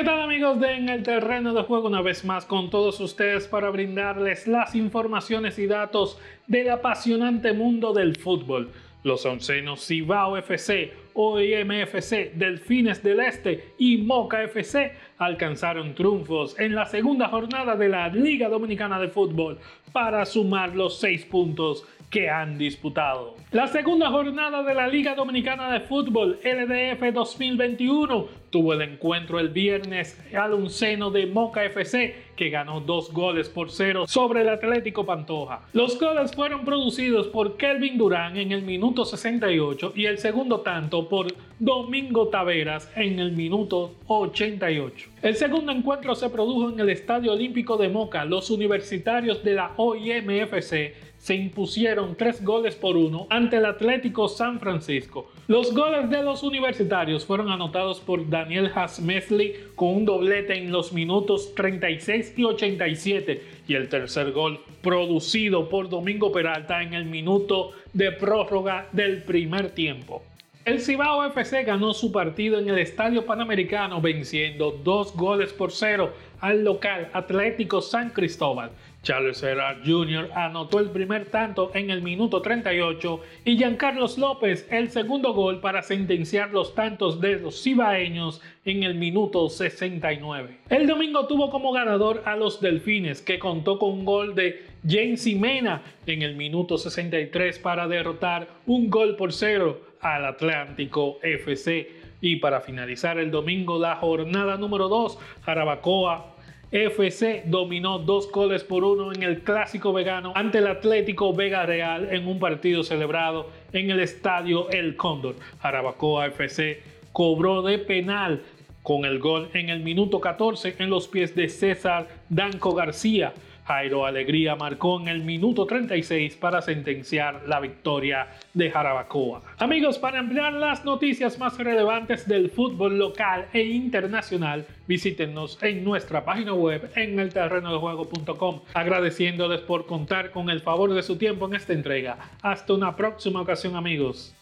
¿Qué tal amigos de En el Terreno de Juego? Una vez más con todos ustedes para brindarles las informaciones y datos del apasionante mundo del fútbol. Los oncenos Cibao FC, OIM FC, Delfines del Este y Moca FC alcanzaron triunfos en la segunda jornada de la Liga Dominicana de Fútbol para sumar los seis puntos que han disputado. La segunda jornada de la Liga Dominicana de Fútbol LDF 2021 tuvo el encuentro el viernes al un seno de Moca FC que ganó dos goles por cero sobre el Atlético Pantoja. Los goles fueron producidos por Kelvin Durán en el minuto 68 y el segundo tanto por Domingo Taveras en el minuto 88. El segundo encuentro se produjo en el Estadio Olímpico de Moca. Los universitarios de la OIMFC se impusieron tres goles por uno ante el Atlético San Francisco. Los goles de los universitarios fueron anotados por Daniel Hasmesley con un doblete en los minutos 36 y 87 y el tercer gol producido por Domingo Peralta en el minuto de prórroga del primer tiempo. El Cibao FC ganó su partido en el Estadio Panamericano venciendo dos goles por cero al local Atlético San Cristóbal. Charles Gerard Jr. anotó el primer tanto en el minuto 38 y Giancarlos López el segundo gol para sentenciar los tantos de los cibaeños en el minuto 69. El domingo tuvo como ganador a los Delfines que contó con un gol de James Mena en el minuto 63 para derrotar un gol por cero al Atlántico FC. Y para finalizar el domingo la jornada número 2, Jarabacoa FC dominó dos goles por uno en el clásico vegano ante el Atlético Vega Real en un partido celebrado en el estadio El Cóndor. Jarabacoa FC cobró de penal con el gol en el minuto 14 en los pies de César Danco García. Jairo Alegría marcó en el minuto 36 para sentenciar la victoria de Jarabacoa. Amigos, para ampliar las noticias más relevantes del fútbol local e internacional, visítenos en nuestra página web en el juego.com agradeciéndoles por contar con el favor de su tiempo en esta entrega. Hasta una próxima ocasión amigos.